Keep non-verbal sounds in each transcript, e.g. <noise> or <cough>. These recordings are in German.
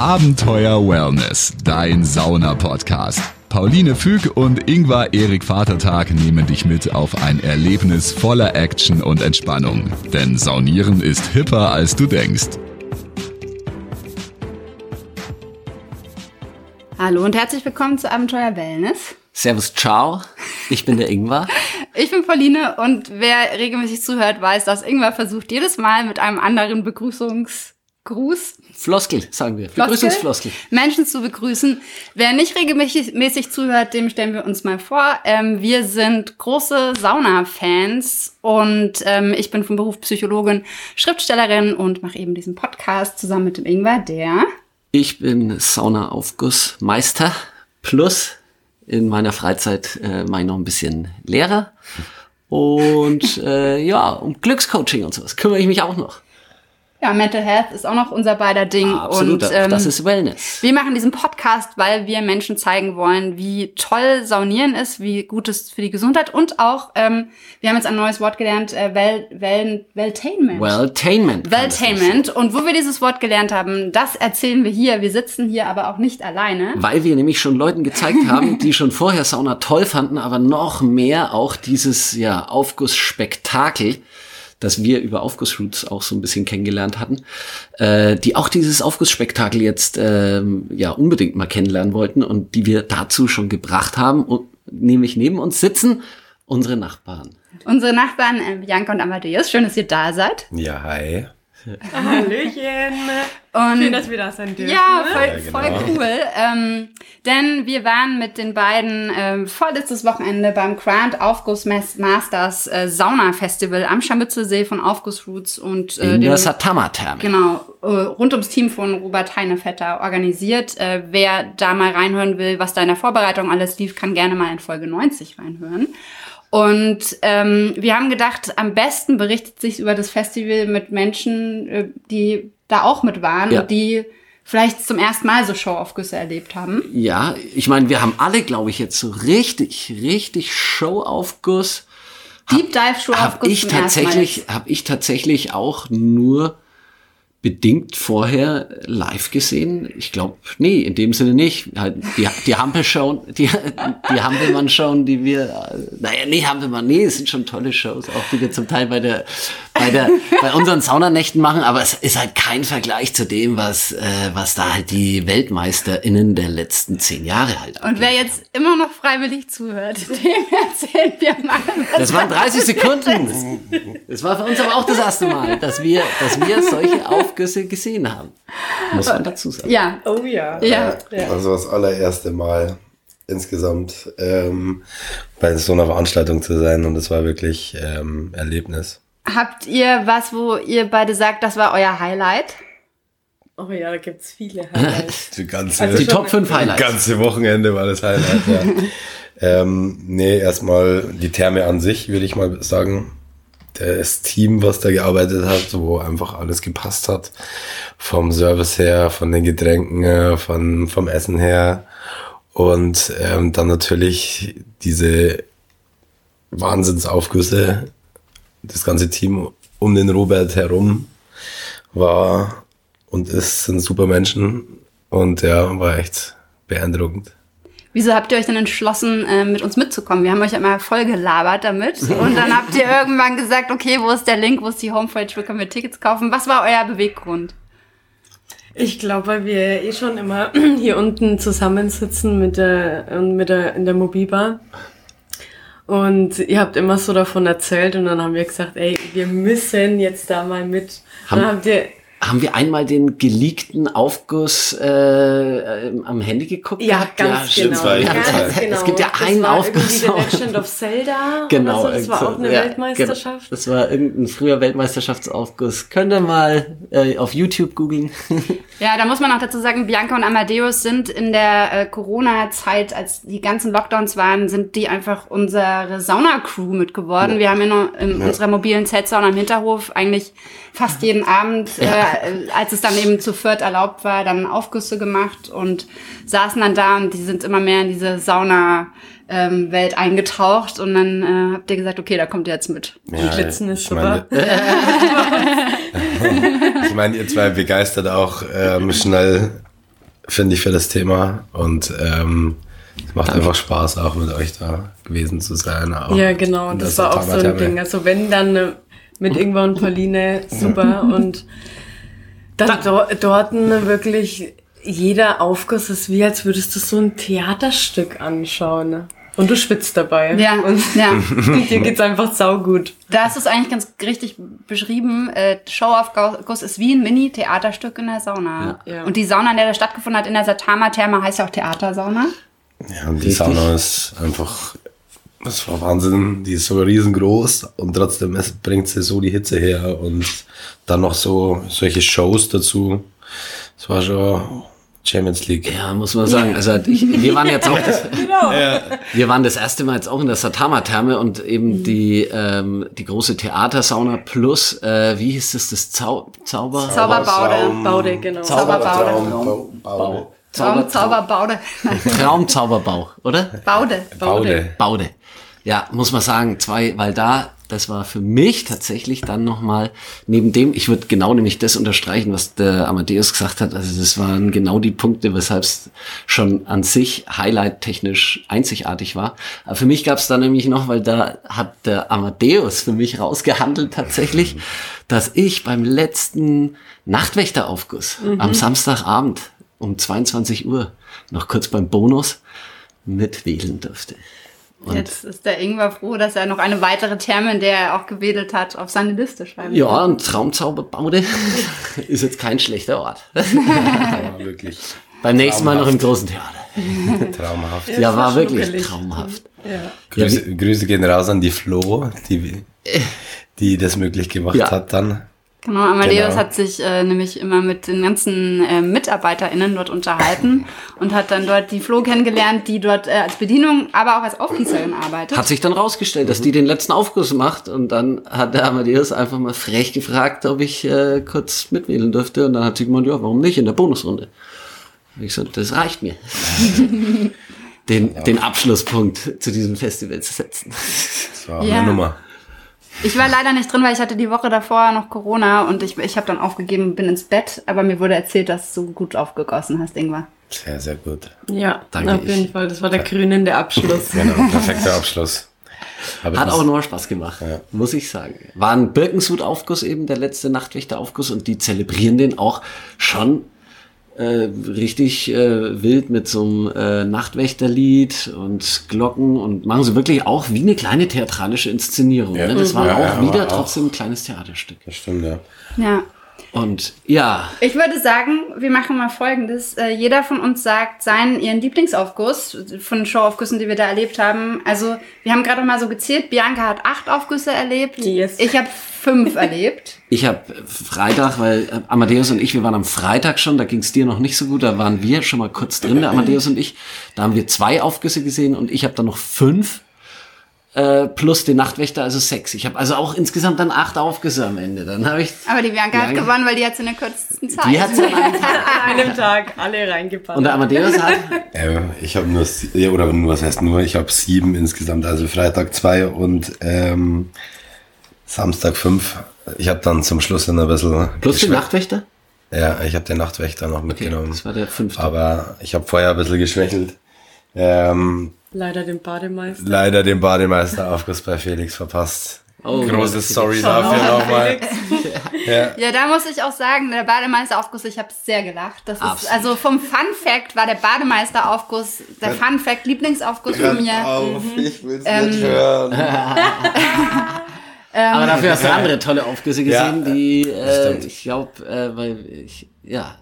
Abenteuer Wellness, dein Sauna-Podcast. Pauline Füg und Ingvar Erik Vatertag nehmen dich mit auf ein Erlebnis voller Action und Entspannung. Denn Saunieren ist hipper, als du denkst. Hallo und herzlich willkommen zu Abenteuer Wellness. Servus, ciao. Ich bin der Ingwer. <laughs> Ich bin Pauline und wer regelmäßig zuhört, weiß, dass Ingwer versucht jedes Mal mit einem anderen Begrüßungsgruß. Floskel, sagen wir. Floskel, Begrüßungsfloskel. Menschen zu begrüßen. Wer nicht regelmäßig zuhört, dem stellen wir uns mal vor. Ähm, wir sind große Sauna-Fans und ähm, ich bin vom Beruf Psychologin, Schriftstellerin und mache eben diesen Podcast zusammen mit dem Ingwer, der Ich bin Saunaaufgussmeister plus in meiner Freizeit äh, mache ich noch ein bisschen Lehrer. Und äh, ja, um Glückscoaching und sowas kümmere ich mich auch noch. Ja, Mental Health ist auch noch unser beider Ding. Absolut, und, ähm, das ist Wellness. Wir machen diesen Podcast, weil wir Menschen zeigen wollen, wie toll Saunieren ist, wie gut es für die Gesundheit und auch, ähm, wir haben jetzt ein neues Wort gelernt, äh, well, well, Welltainment. Welltainment. Welltainment. Und wo wir dieses Wort gelernt haben, das erzählen wir hier. Wir sitzen hier aber auch nicht alleine. Weil wir nämlich schon Leuten gezeigt haben, <laughs> die schon vorher Sauna toll fanden, aber noch mehr auch dieses ja, Aufgussspektakel, das wir über Aufgussroots auch so ein bisschen kennengelernt hatten, äh, die auch dieses Aufgussspektakel jetzt ähm, ja unbedingt mal kennenlernen wollten und die wir dazu schon gebracht haben, und, nämlich neben uns sitzen unsere Nachbarn. Unsere Nachbarn äh, Bianca und Amadeus, schön, dass ihr da seid. Ja, hi. <laughs> Hallöchen. Und Schön, dass wir da sein dürfen. Ja, ne? voll, Ja, genau. voll cool. Ähm, denn wir waren mit den beiden ähm, vorletztes Wochenende beim Grand Aufguss Mas- Masters äh, Sauna Festival am Scharmützelsee von Aufgussroots und äh, In dem, der Satama-Therme. genau äh, rund ums Team von Robert Heinevetter organisiert. Äh, wer da mal reinhören will, was da in der Vorbereitung alles lief, kann gerne mal in Folge 90 reinhören. Und ähm, wir haben gedacht, am besten berichtet sich über das Festival mit Menschen, äh, die da auch mit waren Ja. und die vielleicht zum ersten Mal so Showaufgüsse erlebt haben. Ja, ich meine, wir haben alle, glaube ich, jetzt so richtig, richtig Showaufguss. Deep Dive Habe Showaufguss ich ersten Mal tatsächlich, habe ich tatsächlich auch nur bedingt vorher live gesehen. Ich glaube, nee, in dem Sinne nicht. Halt Die, die Hampel-Show, die, die Hampelmann-Show, die wir, naja, nee, Hampelmann, nee, es sind schon tolle Shows, auch die wir zum Teil bei der, bei der, bei unseren Saunanächten machen, aber es ist halt kein Vergleich zu dem, was, äh, was da halt die WeltmeisterInnen der letzten zehn Jahre halt Und wer jetzt immer noch freiwillig zuhört, <laughs> dem erzählen wir mal. Das waren 30 Sekunden. Das war für uns aber auch das erste Mal, dass wir, dass wir solche Aufgüsse gesehen haben. Muss man dazu sagen. Ja, Oh ja. ja. Also das allererste Mal insgesamt ähm, bei so einer Veranstaltung zu sein und es war wirklich ähm, Erlebnis. Habt ihr was, wo ihr beide sagt, das war euer Highlight? Oh ja, da gibt's viele <laughs> Highlights. Die ganze, Also Die Top 5 das Highlights. ganze Wochenende war das Highlight. Ja. <laughs> ähm, nee, erstmal die Therme an sich, würde ich mal sagen. Das Team, was da gearbeitet hat, wo einfach alles gepasst hat. Vom Service her, von den Getränken her, von, vom Essen her. Und ähm, dann natürlich diese Wahnsinnsaufgüsse. Das ganze Team um den Robert herum war und ist, sind super Menschen. Und ja, war echt beeindruckend. Wieso habt ihr euch denn entschlossen, äh, mit uns mitzukommen? Wir haben euch ja mal voll gelabert damit. Und dann habt ihr irgendwann gesagt, okay, wo ist der Link, wo ist die Homepage, wo können wir Tickets kaufen? Was war euer Beweggrund? Ich glaube, weil wir eh schon immer <clears throat> hier unten zusammensitzen mit der, und mit der, in der Mobilbar. Und ihr habt immer so davon erzählt und dann haben wir gesagt, ey, wir müssen jetzt da mal mit. Haben- dann habt ihr, Haben wir einmal den geleakten Aufguss äh, äh, am Handy geguckt? ja, gehabt? ganz stimmt, genau. war ich ganz genau. Es gibt ja Das einen war Aufguss. irgendwie The Legend of Zelda. <laughs> Genau. Oder so. Das war auch eine ja, Weltmeisterschaft. Genau. Das war irgendein früher Weltmeisterschaftsaufguss. Könnt ihr mal äh, auf YouTube googeln. <laughs> Ja, da muss man auch dazu sagen, Bianca und Amadeus sind in der äh, Corona-Zeit, als die ganzen Lockdowns waren, sind die einfach unsere Sauna-Crew mit geworden. Wir haben in, in unserer mobilen Zeltsauna im Hinterhof eigentlich fast jeden Abend, äh, als es dann eben zu viert erlaubt war, dann Aufgüsse gemacht und saßen dann da und die sind immer mehr in diese Sauna ähm, Welt eingetaucht und dann äh, habt ihr gesagt, okay, da kommt ihr jetzt mit. Die Glitzen ist ich super. meine, <laughs> ich meine, ihr zwei begeistert auch ähm, schnell finde ich, für das Thema. Und ähm, es macht einfach Spaß, auch mit euch da gewesen zu sein. Auch Ja, genau. Das der war auch so ein. Ding. Also wenn dann äh, mit Ingwer und Pauline, super. <laughs> Und dann do dort wirklich jeder Aufguss ist wie, als würdest du so ein Theaterstück anschauen. Und du schwitzt dabei. Ja, Und <laughs> ja. <laughs> dir geht's einfach saugut. Da hast du es eigentlich ganz richtig beschrieben. Äh, Show-Aufguss ist wie ein Mini-Theaterstück in der Sauna. Ja. Ja. Und die Sauna, in der das stattgefunden hat, in der Satama-Therme, heißt ja auch Theatersauna. Ja, und die Richtig. Sauna ist einfach, das war Wahnsinn. Die ist so riesengroß und trotzdem bringt sie so die Hitze her und dann noch so solche Shows dazu. Das war schon Champions League. Ja, muss man sagen. Also ich, wir waren jetzt auch das, <laughs> Genau. wir waren das erste Mal jetzt auch in der Satama-Therme und eben die ähm, die große Theatersauna plus äh, wie hieß das das Zau Zauber Zauberbaude. Baude, genau. Zauberbaude. Traum, Baude. Traum, Zauberbaude. Traumzauberbau, oder? Baude. Baude. Baude. Ja, muss man sagen, zwei, weil da, das war für mich tatsächlich dann nochmal, neben dem, ich würde genau nämlich das unterstreichen, was der Amadeus gesagt hat, also das waren genau die Punkte, weshalb es schon an sich highlight-technisch einzigartig war. Aber für mich gab es da nämlich noch, weil da hat der Amadeus für mich rausgehandelt tatsächlich, dass ich beim letzten Nachtwächteraufguss am Samstagabend um 22 Uhr noch kurz beim Bonus mitwählen durfte. Und Jetzt ist der Ingwer froh, dass er noch eine weitere Therme, in der er auch gewedelt hat, auf seine Liste schreiben Ja, kann. und Traumzauberbaude <laughs> ist jetzt kein schlechter Ort. <laughs> Ja, wirklich Beim nächsten Mal noch im großen Theater. <laughs> traumhaft. Ja, war war wirklich schnuckelig. traumhaft. Ja. Grüße, Grüße gehen raus an die Flo, die, die das möglich gemacht Ja. hat dann. Genau, Amadeus Genau. hat sich äh, nämlich immer mit den ganzen äh, MitarbeiterInnen dort unterhalten und hat dann dort die Flo kennengelernt, die dort äh, als Bedienung, aber auch als Aufgießerin arbeitet. Hat sich dann rausgestellt, dass die den letzten Aufguss macht und dann hat der Amadeus einfach mal frech gefragt, ob ich äh, kurz mitwählen dürfte und dann hat sie gemeint, ja, warum nicht in der Bonusrunde? Hab ich gesagt, das reicht mir. <laughs> den, den Abschlusspunkt zu diesem Festival zu setzen. Das war Ja. eine Nummer. Ich war leider nicht drin, weil ich hatte die Woche davor noch Corona und ich, ich habe dann aufgegeben, bin ins Bett, aber mir wurde erzählt, dass du gut aufgegossen hast, Ingwer. Sehr, sehr gut. Ja, Danke, auf jeden ich- Fall. Das war der krönende Abschluss. <laughs> Genau, perfekter Abschluss. Aber Hat das- auch nur Spaß gemacht, muss ich sagen. War ein Birkensud-Aufguss eben, der letzte Nachtwächter-Aufguss und die zelebrieren den auch schon äh, richtig äh, wild mit so einem äh, Nachtwächterlied und Glocken und machen sie wirklich auch wie eine kleine theatralische Inszenierung. Ja. Ne? Das war Ja, auch ja, wieder trotzdem ein kleines Theaterstück. Das stimmt, ja. Ja. Und ja, Ich würde sagen, wir machen mal folgendes. Äh, jeder von uns sagt seinen, ihren Lieblingsaufguss von Showaufgüssen, die wir da erlebt haben. Also, wir haben gerade noch mal so gezählt. Bianca hat acht Aufgüsse erlebt. Yes. Ich habe fünf erlebt. <laughs> ich habe Freitag, weil äh, Amadeus und ich, wir waren am Freitag schon, da ging es dir noch nicht so gut, da waren wir schon mal kurz drin, der Amadeus und ich. Da haben wir zwei Aufgüsse gesehen und ich habe dann noch fünf äh, plus den Nachtwächter, also sechs. Ich habe also auch insgesamt dann acht Aufgüsse am Ende. Dann habe ich Aber die Bianca hat gewonnen, weil die hat in der kürzesten Zeit. die hat an einem <laughs> Tag. An einem Tag alle reingepackt. Und der Amadeus hat Äh, ich habe nur, ja, oder nur, was heißt nur, ich habe sieben insgesamt, also Freitag zwei und ähm, Samstag fünf. Ich habe dann zum Schluss dann ein bisschen... plus den Nachtwächter. Ja, ich habe den Nachtwächter noch Okay, mitgenommen. das war der fünfte. Aber ich habe vorher ein bisschen geschwächelt. Ähm, Leider den Bademeister. leider den Bademeister-Aufguss bei Felix verpasst. Oh, Große Sorry dafür mal, nochmal. Ja. Ja, da muss ich auch sagen, der Bademeister-Aufguss, ich habe sehr gelacht. Das ist, also vom Fun Fact war der Bademeister-Aufguss der Fun Fact Lieblingsaufguss von mir. auf, ich will's Ähm, nicht hören. <laughs> Aber dafür hast du andere tolle Aufgüsse gesehen, Ja, die, äh, stimmt. ich glaube, äh, weil ich, ja,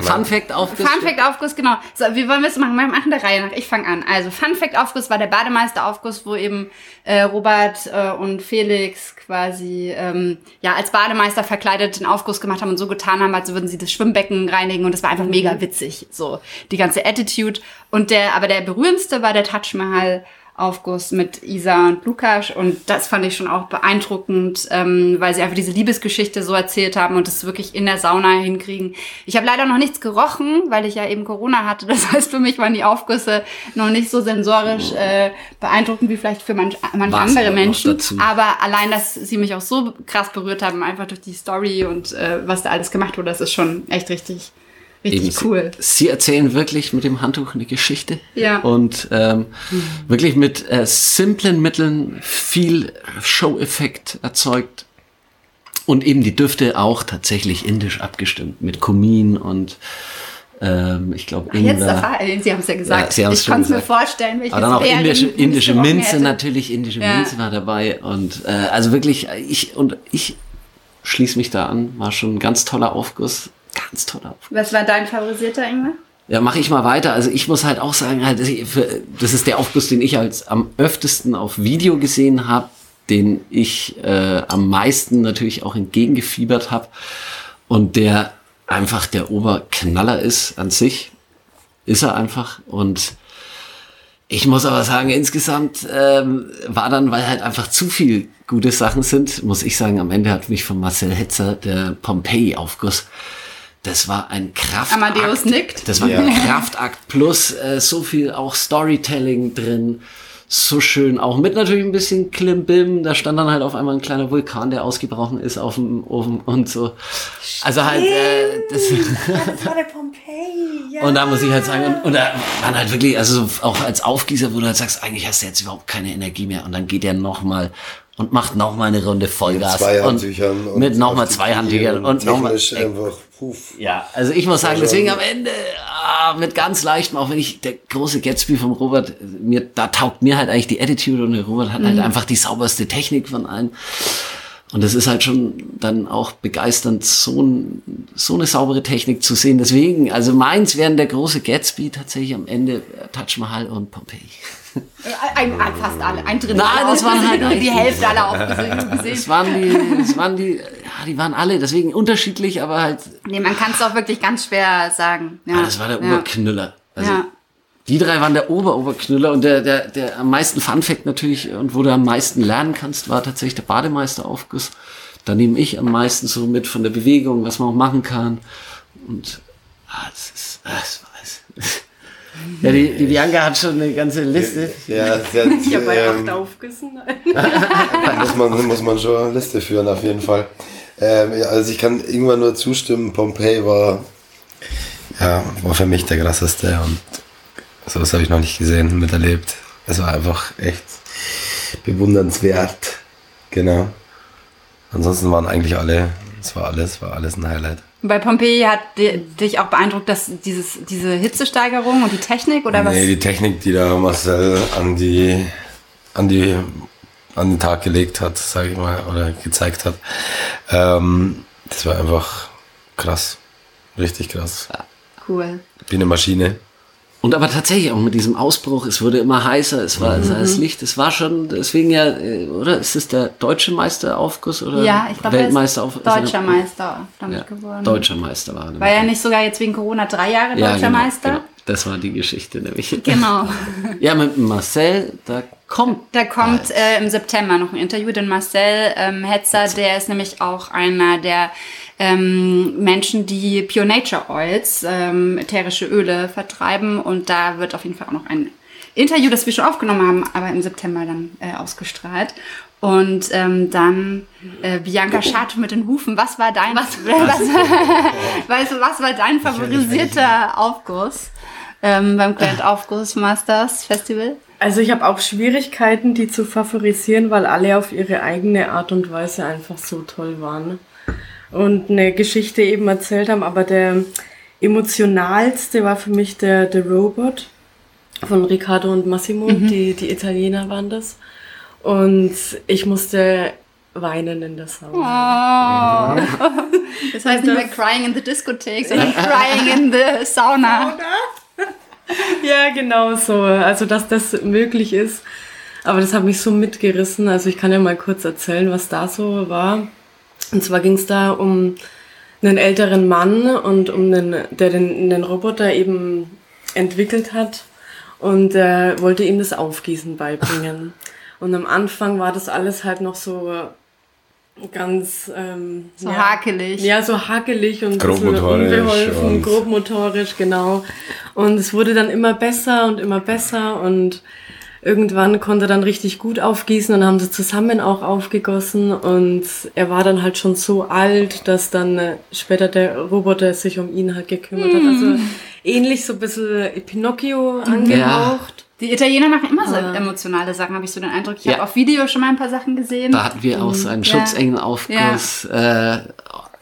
Fun Fact Aufguss. Fun Fact Aufguss, genau. So, wie wollen wir es machen? Wir machen der Reihe nach. Ich fange an. Also Fun Fact Aufguss war der Bademeister Aufguss, wo eben äh, Robert äh, und Felix quasi ähm, ja als Bademeister verkleidet den Aufguss gemacht haben und so getan haben, als würden sie das Schwimmbecken reinigen und es war einfach mega witzig. So die ganze Attitude und der, aber der berührendste war der Taj Mahal. Aufguss mit Isa und Lukas und das fand ich schon auch beeindruckend, ähm, weil sie einfach diese Liebesgeschichte so erzählt haben und es wirklich in der Sauna hinkriegen. Ich habe leider noch nichts gerochen, weil ich ja eben Corona hatte. Das heißt, für mich waren die Aufgüsse noch nicht so sensorisch äh, beeindruckend wie vielleicht für manch, manche andere Menschen. Aber allein, dass sie mich auch so krass berührt haben, einfach durch die Story und äh, was da alles gemacht wurde, das ist schon echt richtig, Richtig eben, cool. Sie, sie erzählen wirklich mit dem Handtuch eine Geschichte. Ja. Und ähm, wirklich mit äh, simplen Mitteln viel Show-Effekt erzeugt. Und eben die Düfte auch tatsächlich indisch abgestimmt mit Kumin und ähm, ich glaube Jetzt Ingwer. erfahren, Sie haben es ja gesagt. Ja, ich konnte es mir vorstellen, welches Aber dann auch indische, indische Minze hätte. natürlich, indische Ja. Minze war dabei und äh, also wirklich ich und ich schließe mich da an, war schon ein ganz toller Aufguss, ganz toller Aufguss. Was war dein favorisierter, Ingwer? Ja, mache ich mal weiter. Also ich muss halt auch sagen, halt, das ist der Aufguss, den ich als am öftesten auf Video gesehen habe, den ich äh, am meisten natürlich auch entgegengefiebert habe und der einfach der Oberknaller ist an sich, ist er einfach und ich muss aber sagen, insgesamt ähm, war dann, weil halt einfach zu viel gute Sachen sind, muss ich sagen, am Ende hat mich von Marcel Hetzer der Pompeii-Aufguss, das war ein Kraftakt. Amadeus nickt. Das war Ja. ein Kraftakt plus äh, so viel auch Storytelling drin. So schön, auch mit natürlich ein bisschen Klimbim. Da stand dann halt auf einmal ein kleiner Vulkan, der ausgebrochen ist auf dem Ofen und so. Also halt, äh, das, <laughs> Das war der Pompeii, ja. und da muss ich halt sagen, und, und da waren halt wirklich, also so auch als Aufgießer, wo du halt sagst, eigentlich hast du jetzt überhaupt keine Energie mehr. Und dann geht er nochmal und macht nochmal eine Runde Vollgas. Zwei und Handtüchern. und mit nochmal zwei Handtüchern und nochmal. technisch einfach, puff. Ja, also ich muss sagen, schon- deswegen am Ende ah, mit ganz leichtem, auch wenn ich der große Gatsby vom Robert, mir da taugt mir halt eigentlich die Attitude und der Robert hat halt einfach die sauberste Technik von allen. Und das ist halt schon dann auch begeisternd, so, ein, so eine saubere Technik zu sehen. Deswegen, also meins wären der große Gatsby tatsächlich am Ende äh, Taj Mahal und Pompeii. Ein, ein, fast alle, ein Drittel. Nein, das waren halt nur die Hälfte aller aufgesehen. Das <laughs> waren die, das waren die, ja, die waren alle, deswegen unterschiedlich, aber halt, Nee, man kann es auch wirklich ganz schwer sagen. Ja, ah, das war der ja. Oberknüller. Also, Ja. Die drei waren der Ober-Oberknüller und der, der, der am meisten Funfact natürlich und wo du am meisten lernen kannst, war tatsächlich der Bademeisteraufguss. Da nehme ich am meisten so mit von der Bewegung, was man auch machen kann. Und ah, das ist, ah, das weiß. <laughs> Ja, die, die Bianca hat schon eine ganze Liste. Ja, sehr, Ich habe bei ähm, acht aufgessen. <laughs> muss, man, muss man schon eine Liste führen, auf jeden Fall. Ähm, ja, also ich kann irgendwann nur zustimmen, Pompeii war, ja, war für mich der krasseste und sowas habe ich noch nicht gesehen, miterlebt. Es war einfach echt bewundernswert. Genau. Ansonsten waren eigentlich alle, es war alles, war alles ein Highlight. Bei Pompeii hat di- dich auch beeindruckt, dass dieses, diese Hitzesteigerung und die Technik oder was? Nee, die Technik, die da Marcel an die, an die, an den Tag gelegt hat, sage ich mal, oder gezeigt hat, ähm, das war einfach krass. Richtig krass. Cool. Wie eine Maschine. Und aber tatsächlich auch mit diesem Ausbruch, es wurde immer heißer, es war Mhm. das Licht, es war schon, deswegen ja, äh, oder? Ist es der deutsche Meisteraufguss oder Ja, ich glaube, er ist Weltmeisterauf- deutscher er- Meister damit Ja, geworden. deutscher Meister war er. War er nicht sogar jetzt wegen Corona drei Jahre ja, deutscher genau, Meister? Genau. Das war die Geschichte nämlich. Genau. <laughs> Ja, mit Marcel, da kommt. Da kommt äh, im September noch ein Interview, denn Marcel ähm, Hetzer, der ist nämlich auch einer der ähm, Menschen, die Pure Nature Oils, ähm, ätherische Öle vertreiben. Und da wird auf jeden Fall auch noch ein Interview, das wir schon aufgenommen haben, aber im September dann äh, ausgestrahlt. Und ähm, dann äh, Bianca Schato mit den Hufen. Was war dein, was, <laughs> was, <laughs> weißt du, was war dein favorisierter Aufguss ähm, beim Grand Aufguss Masters Festival? Also ich habe auch Schwierigkeiten, die zu favorisieren, weil alle auf ihre eigene Art und Weise einfach so toll waren. Und eine Geschichte eben erzählt haben, aber der emotionalste war für mich der, der Robot von Riccardo und Massimo, die, die Italiener waren das. Und ich musste weinen in der Sauna. Das heißt nicht mehr crying in the discotheque, sondern crying in the sauna. <laughs> Ja, genau so. Also, dass das möglich ist. Aber das hat mich so mitgerissen. Also, ich kann ja mal kurz erzählen, was da so war. Und zwar ging es da um einen älteren Mann und um einen, der den, den Roboter eben entwickelt hat. Und er wollte ihm das Aufgießen beibringen. Und am Anfang war das alles halt noch so ganz ähm, So hakelig. Ja, so hakelig und Grobmotorisch unbeholfen, und- grobmotorisch, genau. Und es wurde dann immer besser und immer besser und irgendwann konnte er dann richtig gut aufgießen und haben sie zusammen auch aufgegossen und er war dann halt schon so alt, dass dann äh, später der Roboter sich um ihn halt gekümmert hat. Also ähnlich so ein bisschen Pinocchio angehaucht. Die Italiener machen immer so emotionale Sachen, habe ich so den Eindruck. Ich Ja. habe auf Video schon mal ein paar Sachen gesehen. Da hatten wir auch so einen Ja. Schutzengenaufguss. Äh,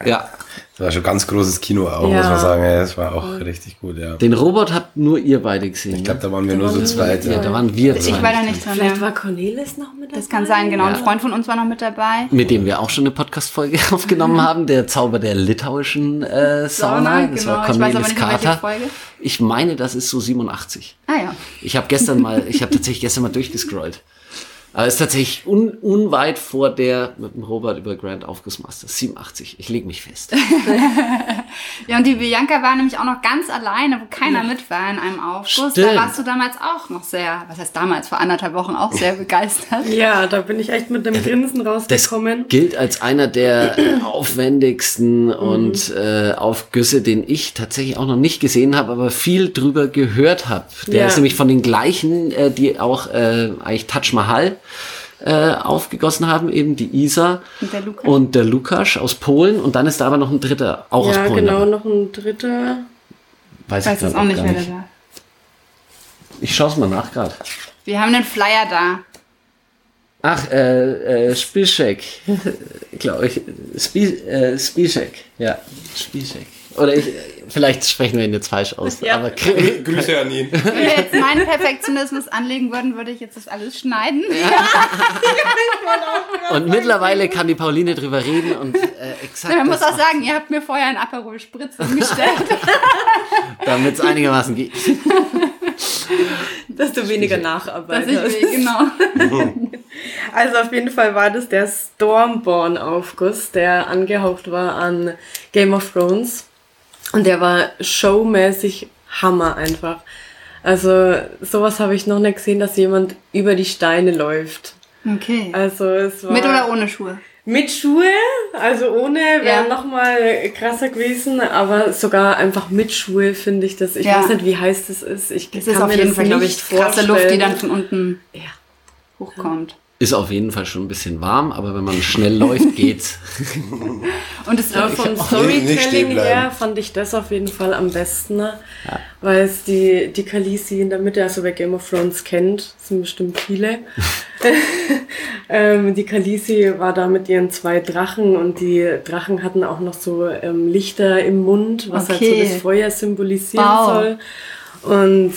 ja, Das war schon ganz großes Kino auch, Ja. muss man sagen. Ja, das war auch richtig gut, ja. den Robot habt nur ihr beide gesehen. Ich glaube, da waren wir nur so zweit. ja, da waren wir zwei. ich war da nicht drin. Vielleicht Ja. war Cornelis noch mit dabei. Das kann sein, genau. Ein Freund von uns war noch mit dabei. mit dem wir auch schon eine Podcast-Folge <laughs> aufgenommen haben, der Zauber der litauischen äh, Sauna. Das genau. war Ich weiß aber Cornelis Carter. Folge. Ich meine, das ist so 87. Ah ja. Ich habe gestern mal, ich habe tatsächlich gestern mal durchgescrollt. Aber ist tatsächlich un, unweit vor der mit dem Robert über Grand Aufgussmasters. 87. Ich leg mich fest. <laughs> Ja, und die Bianca war nämlich auch noch ganz alleine, wo keiner mit war in einem Aufguss. Stimmt. Da warst du damals auch noch sehr, was heißt damals, vor anderthalb Wochen auch sehr begeistert. Ja, da bin ich echt mit dem Grinsen Das rausgekommen. gilt als einer der <clears throat> aufwendigsten und äh, Aufgüsse, den ich tatsächlich auch noch nicht gesehen habe, aber viel drüber gehört habe. Der Ja. ist nämlich von den gleichen, äh, die auch äh, eigentlich Taj Mahal äh, aufgegossen haben, eben die Isa Und der Lukas. und der Lukas aus Polen. Und dann ist da aber noch ein dritter, auch aus Ja, Polen. genau, noch ein dritter. Weiß, Ich weiß ich jetzt grad auch nicht, wer da war. Ich schaue es mal nach gerade. Wir haben den Flyer da. Ach, äh, äh, Spielcheck. <laughs> Glaube ich. Spie äh, Spielcheck. Ja, Spielcheck. Oder ich, vielleicht sprechen wir ihn jetzt falsch aus. Ja. Aber Grüße an ihn. Wenn wir jetzt meinen Perfektionismus anlegen würden, würde ich jetzt das alles schneiden. <laughs> und mittlerweile kann die Pauline drüber reden und äh, exakt. Man muss auch sagen, ihr habt mir vorher ein Aperol Spritz umgestellt. <laughs> Damit es einigermaßen geht. Dass du weniger dass nacharbeitest. ich, genau. <laughs> Also auf jeden Fall war das der Stormborn-Aufguss, der angehaucht war an Game of Thrones. Und der war showmäßig Hammer einfach. Also sowas habe ich noch nicht gesehen, dass jemand über die Steine läuft. Okay. Also es war Mit oder ohne Schuhe? mit Schuhe, also ohne wäre Ja. noch mal krasser gewesen, aber sogar einfach mit Schuhe finde ich das. Ich Ja. weiß nicht, wie heiß das ist. Ich Das kann ist auf mir jeden das Fall, glaube ich, nicht krasse Luft, die vorstellen. dann von unten Ja. hochkommt. Ist auf jeden Fall schon ein bisschen warm, aber wenn man schnell läuft, <laughs> geht's. Und es Aber vom Storytelling her fand ich das auf jeden Fall am besten, ne? weil es die, die Khaleesi in der Mitte, also wer Game of Thrones kennt, sind bestimmt viele. <laughs> ähm, die Khaleesi war da mit ihren zwei Drachen und die Drachen hatten auch noch so ähm, Lichter im Mund, was halt Okay. so das Feuer symbolisieren Wow. soll. Und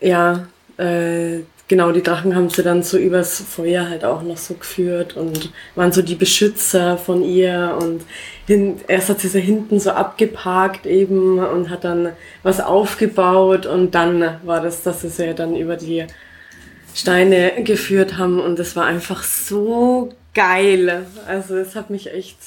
ja, äh, genau, die Drachen haben sie dann so übers Feuer halt auch noch so geführt und waren so die Beschützer von ihr und hin, erst hat sie sie hinten so abgeparkt eben und hat dann was aufgebaut und dann war das, dass sie sie dann über die Steine geführt haben und das war einfach so geil. Also es hat mich echt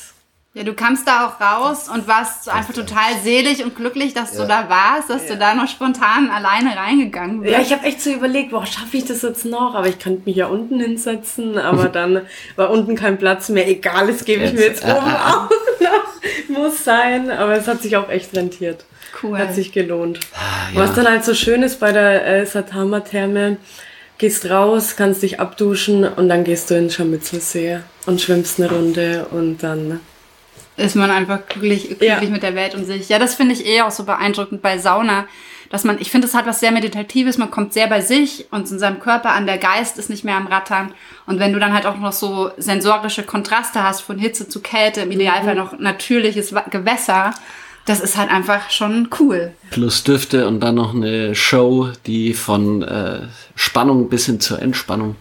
Ja, du kamst da auch raus und warst so einfach total selig und glücklich, dass du da warst, dass du da noch spontan alleine reingegangen bist. Ja, ich habe echt so überlegt, boah, schaffe ich das jetzt noch? Aber ich könnte mich ja unten hinsetzen, aber <laughs> dann war unten kein Platz mehr. Egal, das gebe ich mir jetzt oben auch noch. <laughs> Muss sein, aber es hat sich auch echt rentiert. Cool. Hat sich gelohnt. Ah, ja. Was dann halt so schön ist bei der äh, Satama-Therme, gehst raus, kannst dich abduschen und dann gehst du in den Scharmützelsee und schwimmst eine Runde und dann ist man einfach glücklich, glücklich Ja. mit der Welt und sich. Ja, das finde ich eh auch so beeindruckend bei Sauna, dass man, ich finde, es hat was sehr Meditatives, man kommt sehr bei sich und in seinem Körper an, der Geist ist nicht mehr am Rattern. Und wenn du dann halt auch noch so sensorische Kontraste hast, von Hitze zu Kälte, im Idealfall noch natürliches Gewässer, das ist halt einfach schon cool. Plus Düfte und dann noch eine Show, die von äh, Spannung bis hin zur Entspannung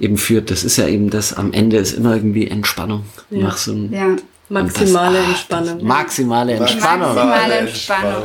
eben führt. Das ist ja eben das, am Ende ist immer irgendwie Entspannung. Nach so einem, Ja. Maximale Das- ah, Entspannung. Maximale Entspannung. Maximale Entspannung.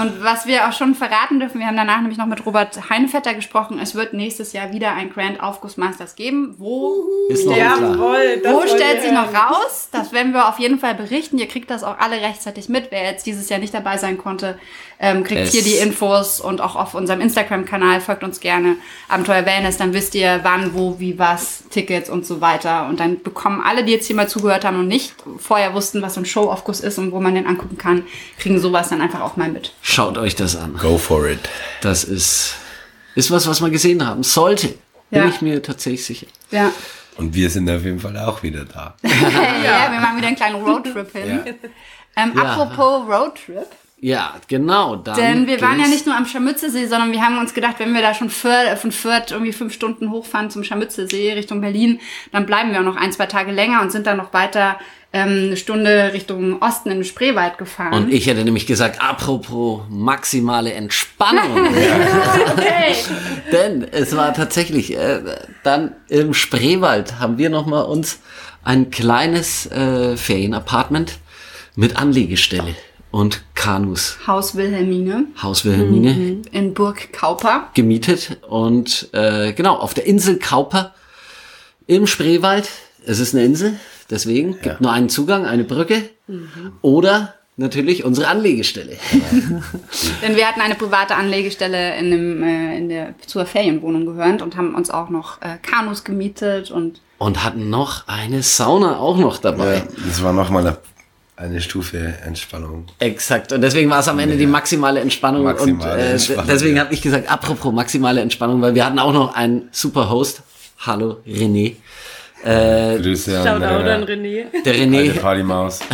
Und was wir auch schon verraten dürfen, wir haben danach nämlich noch mit Robert Heinefetter gesprochen, es wird nächstes Jahr wieder ein Grand Aufguss Masters geben. Wo, Ist noch. Jawohl, wo stellt sich noch raus? Das werden wir auf jeden Fall berichten. Ihr kriegt das auch alle rechtzeitig mit. Wer jetzt dieses Jahr nicht dabei sein konnte, ähm, kriegt Es- hier die Infos und auch auf unserem Instagram-Kanal folgt uns gerne Abenteuer Wellness. Dann wisst ihr, wann, wo, wie, was, Tickets und so weiter. Und dann bekommen alle, die jetzt hier mal zugehört haben und nicht vorher wussten, was so ein Show-Aufguss ist und wo man den angucken kann, kriegen sowas dann einfach auch mal mit. Schaut euch das an. Go for it. Das ist, ist was, was man gesehen haben sollte. Bin Ja. ich mir tatsächlich sicher. Ja. Und wir sind auf jeden Fall auch wieder da. <laughs> ja. wir machen wieder einen kleinen Roadtrip hin. Ähm, Ja. Apropos Roadtrip. Ja, genau. Dann Denn wir waren ja nicht nur am Scharmützelsee, sondern wir haben uns gedacht, wenn wir da schon Fürth, von Fürth irgendwie fünf Stunden hochfahren zum Scharmützelsee Richtung Berlin, dann bleiben wir auch noch ein, zwei Tage länger und sind dann noch weiter ähm, eine Stunde Richtung Osten in den Spreewald gefahren. Und ich hätte nämlich gesagt, apropos maximale Entspannung. <laughs> okay. Denn es war tatsächlich, äh, dann im Spreewald haben wir nochmal uns ein kleines äh, Ferienapartment mit Anlegestelle und Kanus, Haus Wilhelmine Haus Wilhelmine, in Burg Kauper. gemietet und äh, genau, auf der Insel Kauper im Spreewald. Es ist eine Insel, deswegen gibt nur einen Zugang, eine Brücke oder natürlich unsere Anlegestelle. <laughs> Denn wir hatten eine private Anlegestelle in dem, äh, in der, zur Ferienwohnung gehört und haben uns auch noch äh, Kanus gemietet und Und hatten noch eine Sauna auch noch dabei. Ja, das war nochmal eine, eine Stufe Entspannung. Exakt. Und deswegen war es am Ende die maximale Entspannung. Maximale und äh, Entspannung, deswegen ja. habe ich gesagt, apropos maximale Entspannung, weil wir hatten auch noch einen super Host. Hallo, René. Grüße an Shoutout an der René. Der René, Partymaus. <laughs>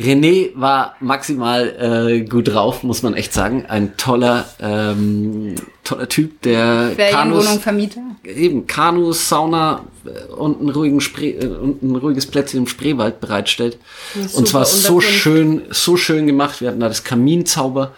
René war maximal äh, gut drauf, muss man echt sagen. Ein toller, ähm, toller Typ, der Kanus, Vermieter. eben Kanus, Sauna äh, und ein, ruhigen Spree, äh, und ein ruhiges Plätzchen im Spreewald bereitstellt. Und super zwar so schön, so schön gemacht. Wir hatten da das Kaminzauber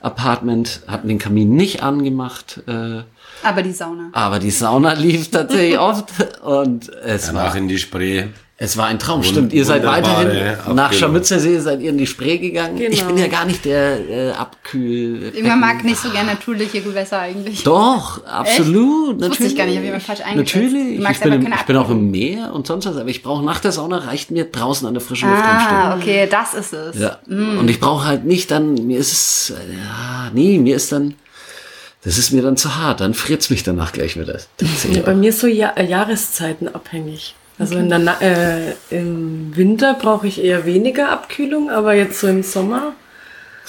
Apartment, hatten den Kamin nicht angemacht, äh, Aber die Sauna. aber die Sauna lief tatsächlich <laughs> oft und es Danach war in die Spree. es war ein Traum. Wund- Stimmt, ihr seid weiterhin Abkühlung. nach Scharmützelsee, seid ihr in die Spree gegangen. Ich Genau. bin ja gar nicht der äh, Abkühl. Irgendwann mag nicht so gerne natürliche Gewässer eigentlich. Doch, absolut. Das wusste ich natürlich. gar nicht, hab jemand falsch eingeschätzt. Natürlich. Du magst Ich bin, im, ich bin auch im. Meer und sonst was, aber ich brauche nach der Sauna reicht mir draußen an der frischen Luft. Ah, okay, das ist es. Ja. Und ich brauche halt nicht dann, mir ist es, ja, nee, mir ist dann, das ist mir dann zu hart, dann friert's mich danach gleich wieder. Ja, <laughs> bei mir ist so ja äh, Jahreszeiten abhängig. Also in der Na äh, im Winter brauche ich eher weniger Abkühlung, aber jetzt so im Sommer,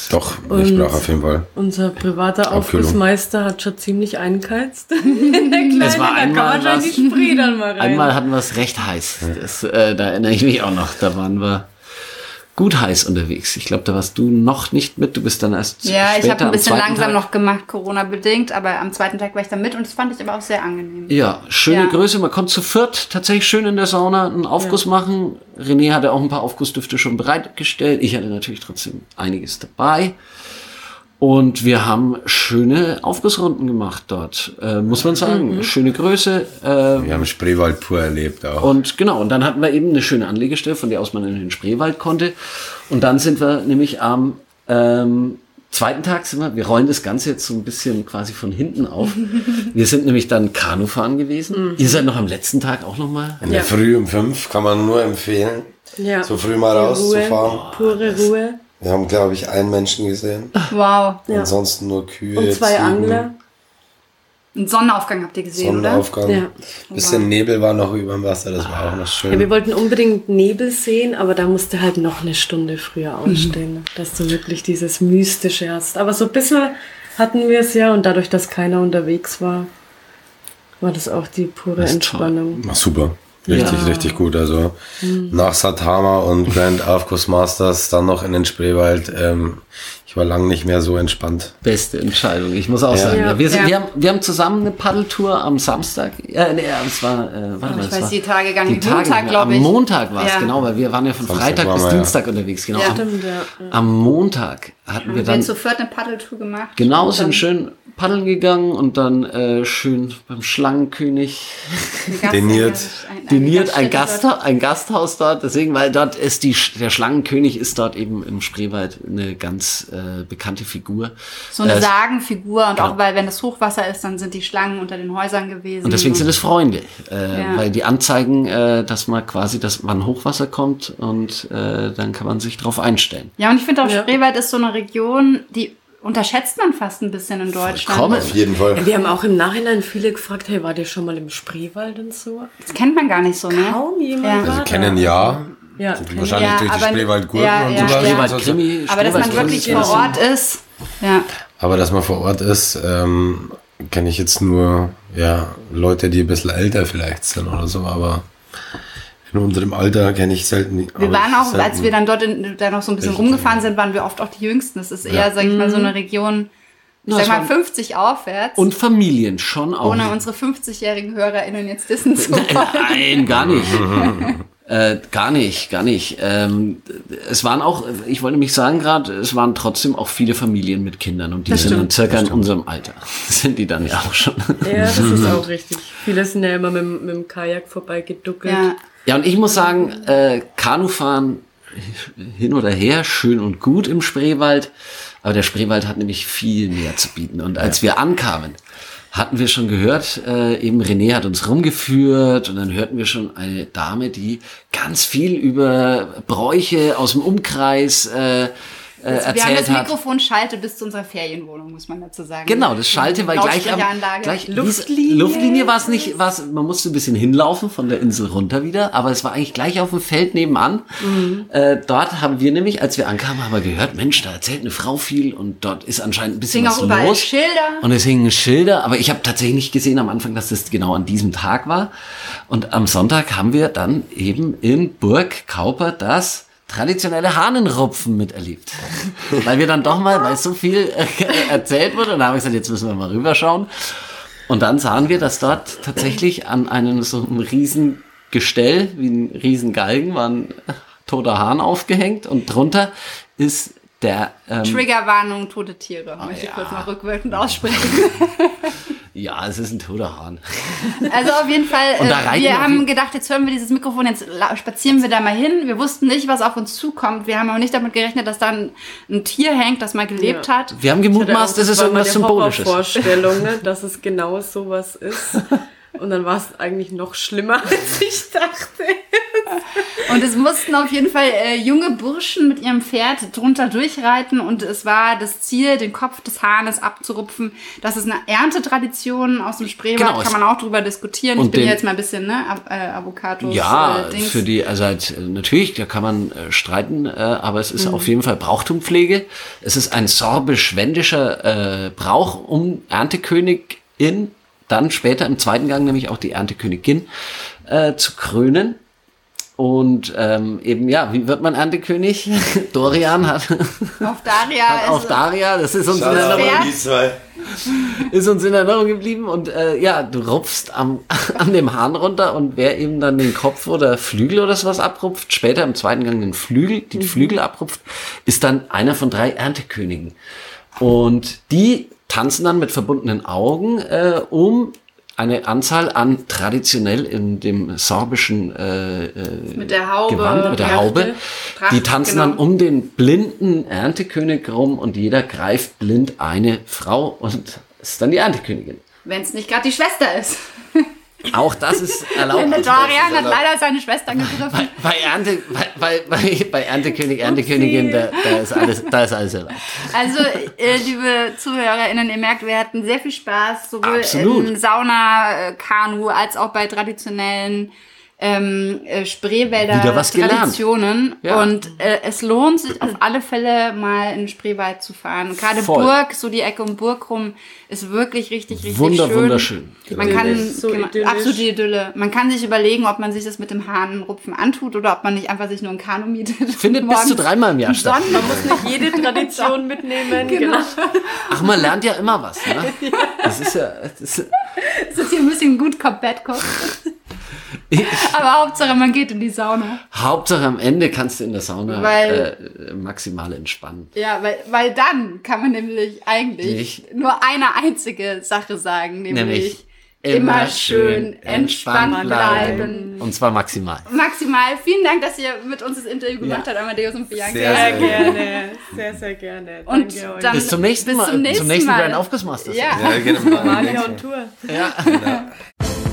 Doch, ich brauche auf jeden Fall. unser privater. Aufgussmeister hat schon ziemlich eingeheizt. <laughs> In der Kleine, Es war einmal was- die Spree dann mal rein. Einmal hatten wir es recht heiß. Das, äh, da erinnere ich mich auch noch. Da waren wir gut heiß unterwegs. Ich glaube, da warst du noch nicht mit. Du bist dann erst Ja, ich später habe ein bisschen langsam Tag. noch gemacht, Corona-bedingt, aber am zweiten Tag war ich da mit und das fand ich aber auch sehr angenehm. Ja, schöne Ja. Größe. Man konnte zu viert tatsächlich schön in der Sauna einen Aufguss machen. René hatte auch ein paar Aufgussdüfte schon bereitgestellt. Ich hatte natürlich trotzdem einiges dabei. Und wir haben schöne Aufgussrunden gemacht dort, äh, muss man sagen. Schöne Größe. Äh, Wir haben Spreewald pur erlebt auch. und genau, und dann hatten wir eben eine schöne Anlegestelle, von der aus man in den Spreewald konnte. Und dann sind wir nämlich am ähm, zweiten Tag sind wir, wir rollen das Ganze jetzt so ein bisschen quasi von hinten auf. <laughs> Wir sind nämlich dann Kanufahren gewesen. Ihr seid noch am letzten Tag auch nochmal. in der Ja. Früh um fünf kann man nur empfehlen, ja. so früh mal rauszufahren. Ruhe, pure Ruhe. Wir haben, glaube ich, einen Menschen gesehen. Wow. Ja. Ansonsten nur Kühe, Und zwei Ziegen, Angler. Einen Sonnenaufgang habt ihr gesehen, oder? Sonnenaufgang. Ja. Bisschen Nebel war noch über dem Wasser, das war auch noch schön. Ja, wir wollten unbedingt Nebel sehen, aber da musste halt noch eine Stunde früher ausstehen, dass du wirklich dieses Mystische hast. Aber so ein bisschen hatten wir es ja und dadurch, dass keiner unterwegs war, war das auch die pure Das. Entspannung. Ach, super. Richtig, Ja. richtig gut. Also nach Satama und Grand Aufguss Masters dann noch in den Spreewald. Ähm, ich war lange nicht mehr so entspannt. Beste Entscheidung. Ich muss auch Ja. sagen, ja. wir, sind, Ja. wir, haben, wir haben zusammen eine Paddeltour am Samstag. Ja, nee, es war, äh, warte mal, ich es weiß war die Tage gar die nicht. Tage Montag, glaube ich. Am Montag war es, Ja. genau, weil wir waren ja von Samstag Freitag bis wir, ja. Dienstag unterwegs. Genau. Ja. Am, Stimmt, ja. am Montag hatten wir Wir dann haben zu viert eine Paddeltour gemacht. Genau, sind schön paddeln gegangen und dann äh, schön beim Schlangenkönig Gast- <laughs> Deniert. deniert ein, Gaststätte Gasthaus, ein Gasthaus dort. Deswegen, weil dort ist die, der Schlangenkönig ist dort eben im Spreewald eine ganz äh, bekannte Figur. So eine Äh, Sagenfigur und genau. auch weil, wenn das Hochwasser ist, dann sind die Schlangen unter den Häusern gewesen. Und deswegen sind es Freunde, äh, Ja. weil die anzeigen, äh, dass man quasi, dass wann Hochwasser kommt und äh, dann kann man sich drauf einstellen. Ja, und ich finde auch, Ja. Spreewald ist so eine Region, die unterschätzt man fast ein bisschen in Deutschland. Vollkommen. Auf jeden Fall. Wir haben auch im Nachhinein viele gefragt, hey, wart ihr schon mal im Spreewald und so? Das kennt man gar nicht so, ne? Kaum jemand Ja. Also kennen ja. Ja, wahrscheinlich Ja, durch die aber- Spreewaldgurken ja, und so. Spreewald Also- Krimi, Aber dass man wirklich vor Ort ist, ja. Aber dass man vor Ort ist, ähm, kenne ich jetzt nur, ja, Leute, die ein bisschen älter vielleicht sind oder so, aber in unserem Alter kenne ich selten. Wir waren auch, selten. als wir dann dort in, dann noch so ein bisschen Echt? rumgefahren sind, waren wir oft auch die Jüngsten. Das ist eher, sag ich mal, so eine Region, ich Na, sag mal waren- 50 aufwärts. Und Familien schon auch. ohne unsere 50-jährigen HörerInnen jetzt dissen zu <laughs> wollen. Nein, gar nicht. <laughs> äh, gar nicht, gar nicht. Ähm, es waren auch, ich wollte nämlich sagen gerade, es waren trotzdem auch viele Familien mit Kindern und die Das sind dann stimmt, circa in unserem Alter. <laughs> Sind die dann ja auch schon. Ja, das ist <laughs> auch richtig. Viele sind ja immer mit, dem- mit dem Kajak vorbei geduckelt. Ja. Ja, und ich muss sagen, äh, Kanufahren hin oder her, schön und gut im Spreewald. Aber der Spreewald hat nämlich viel mehr zu bieten. Und als wir ankamen, hatten wir schon gehört, äh, eben René hat uns rumgeführt und dann hörten wir schon eine Dame, die ganz viel über Bräuche aus dem Umkreis äh, äh, wir haben erzählt das hat. Mikrofon schalte bis zu unserer Ferienwohnung, muss man dazu sagen. Genau, das Schalte, weil gleich am, gleich Luftlinie. Luftlinie war es nicht, war's, man musste ein bisschen hinlaufen von der Insel runter wieder, aber es war eigentlich gleich auf dem Feld nebenan. Mhm. Äh, dort haben wir nämlich, als wir ankamen, haben wir gehört, Mensch, da erzählt eine Frau viel und dort ist anscheinend ein bisschen was los. Schilder. Und es hingen Schilder, aber ich habe tatsächlich nicht gesehen am Anfang, dass das genau an diesem Tag war. Und am Sonntag haben wir dann eben in Burg Kauper das traditionelle Hahnenrupfen miterlebt. weil wir dann doch mal, weil so viel äh, erzählt wurde, und da habe ich gesagt, jetzt müssen wir mal rüberschauen. Und dann sahen wir, dass dort tatsächlich an einem so einem riesen Gestell, wie ein riesen Galgen, war ein toter Hahn aufgehängt und drunter ist der ähm, Triggerwarnung, tote Tiere, möchte ich ja. kurz mal rückwirkend aussprechen. <laughs> ja, es ist ein toter Hahn. <laughs> Also auf jeden Fall, Und da äh, wir haben gedacht, jetzt hören wir dieses Mikrofon, jetzt spazieren wir da mal hin. Wir wussten nicht, was auf uns zukommt. Wir haben auch nicht damit gerechnet, dass da ein, ein Tier hängt, das mal gelebt Ja. hat. Wir haben gemutmaßt, das ist irgendwas Symbolisches. Horrorvorstellung, ne, dass es genau sowas ist. <laughs> Und dann war es eigentlich noch schlimmer, <laughs> als ich dachte. Und es mussten auf jeden Fall äh, junge Burschen mit ihrem Pferd drunter durchreiten und es war das Ziel, den Kopf des Hahnes abzurupfen. Das ist eine Erntetradition aus dem Spreewald, Genau, kann man auch drüber diskutieren. und ich bin den- jetzt mal ein bisschen, ne, äh, Avocados, Ja, äh, Dings. für die, also halt, natürlich, da kann man äh, streiten, äh, aber es ist auf jeden Fall Brauchtumpflege. Es ist ein sorbisch-wendischer äh, Brauch, um Erntekönigin, dann später im zweiten Gang nämlich auch die Erntekönigin äh, zu krönen. Und ähm, eben, ja, wie wird man Erntekönig? <laughs> Dorian hat, <laughs> auf Daria hat auf ist Daria, das ist uns in Erinnerung zwei. <laughs> ist uns in Erinnerung geblieben und äh, ja, du rupfst am, an dem Hahn runter und wer eben dann den Kopf oder Flügel oder sowas abrupft, später im zweiten Gang den Flügel, die Flügel abrupft, ist dann einer von drei Erntekönigen. Und die tanzen dann mit verbundenen Augen äh, um eine Anzahl an traditionell in dem sorbischen äh, äh, mit der Haube. Gewand, mit der Tracht, Haube. Tracht, die tanzen genau. dann um den blinden Erntekönig rum und jeder greift blind eine Frau und ist dann die Erntekönigin. Wenn es nicht gerade die Schwester ist. <laughs> Auch das ist erlaubt. Der Dorian hat leider seine Schwester gegriffen. bei, Ernte, bei, bei, bei, bei Erntekönig, Erntekönigin, da, da, ist alles, da ist alles erlaubt. Also, äh, liebe ZuhörerInnen, ihr merkt, wir hatten sehr viel Spaß, sowohl Absolut. in Sauna, äh, Kanu, als auch bei traditionellen ähm, äh, Spreewälder. Traditionen. Ja. Und äh, es lohnt sich auf alle Fälle mal in den Spreewald zu fahren. Und Gerade Voll. Burg, so die Ecke um Burg rum, ist wirklich richtig, richtig Wunder, schön. wunderschön. Man kann, so genau, absolute Idylle. Man kann sich überlegen, ob man sich das mit dem Hahnenrupfen antut oder ob man nicht einfach sich nur ein Kanu mietet. Findet bis zu dreimal im Jahr statt. Man muss nicht jede Tradition <laughs> mitnehmen. Genau. Ach, man lernt ja immer was. Ne? <laughs> Das ist ja. Das ist, Das ist hier ein bisschen gut Cop, Bad Cop. <laughs> Aber Hauptsache, man geht in die Sauna. Hauptsache am Ende kannst du in der Sauna Weil- äh, maximal entspannen. Ja, weil, weil dann kann man nämlich eigentlich Nicht. nur eine einzige Sache sagen, nämlich, Nämlich immer schön entspannt bleiben. Und zwar maximal. Maximal. Vielen Dank, dass ihr mit uns das Interview gemacht habt, Amadeus und Bianca. Sehr, Sehr gerne. Sehr, sehr gerne. Und Danke euch. dann- Bis zum nächsten bis Mal. zum nächsten zum nächsten Mal. Grand Aufguss Masters. Ja. Ja, genau. <laughs> Malia on Tour.